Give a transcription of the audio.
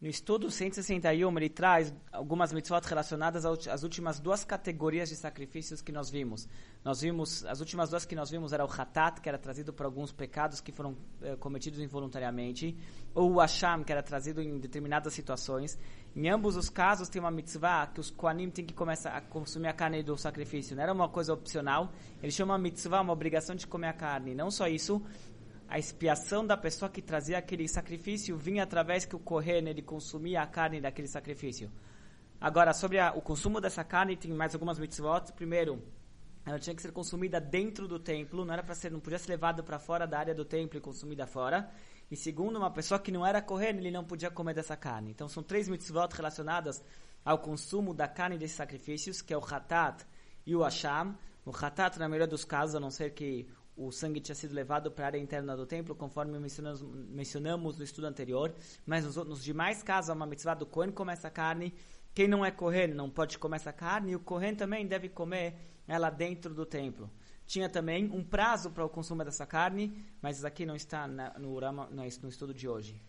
No estudo 161, ele traz algumas mitzvot relacionadas às últimas duas categorias de sacrifícios que nós vimos. Nós vimos, as últimas duas que nós vimos era o hatat, que era trazido por alguns pecados que foram eh, cometidos involuntariamente, ou o asham, que era trazido em determinadas situações. Em ambos os casos tem uma mitzvah que os koanim têm que começar a consumir a carne do sacrifício. Não era uma coisa opcional, ele chama mitzvah uma obrigação de comer a carne. Não só isso, a expiação da pessoa que trazia aquele sacrifício vinha através que o Kohen ele consumia a carne daquele sacrifício. Agora, sobre a, o consumo dessa carne, tem mais algumas mitzvot. Primeiro, ela tinha que ser consumida dentro do templo, não era para ser, não podia ser levado para fora da área do templo e consumida fora. E segundo, uma pessoa que não era Kohen, ele não podia comer dessa carne. Então, são três mitzvot relacionadas ao consumo da carne desses sacrifícios, que é o hatat e o asham. O hatat, na maioria dos casos, a não ser que o sangue tinha sido levado para a área interna do templo, conforme mencionamos, mencionamos no estudo anterior. Mas nos, nos demais casos, uma mitzvah do Kohen come essa carne. Quem não é Kohen não pode comer essa carne. E o Kohen também deve comer ela dentro do templo. Tinha também um prazo para o consumo dessa carne, mas aqui não está na, no, no estudo de hoje.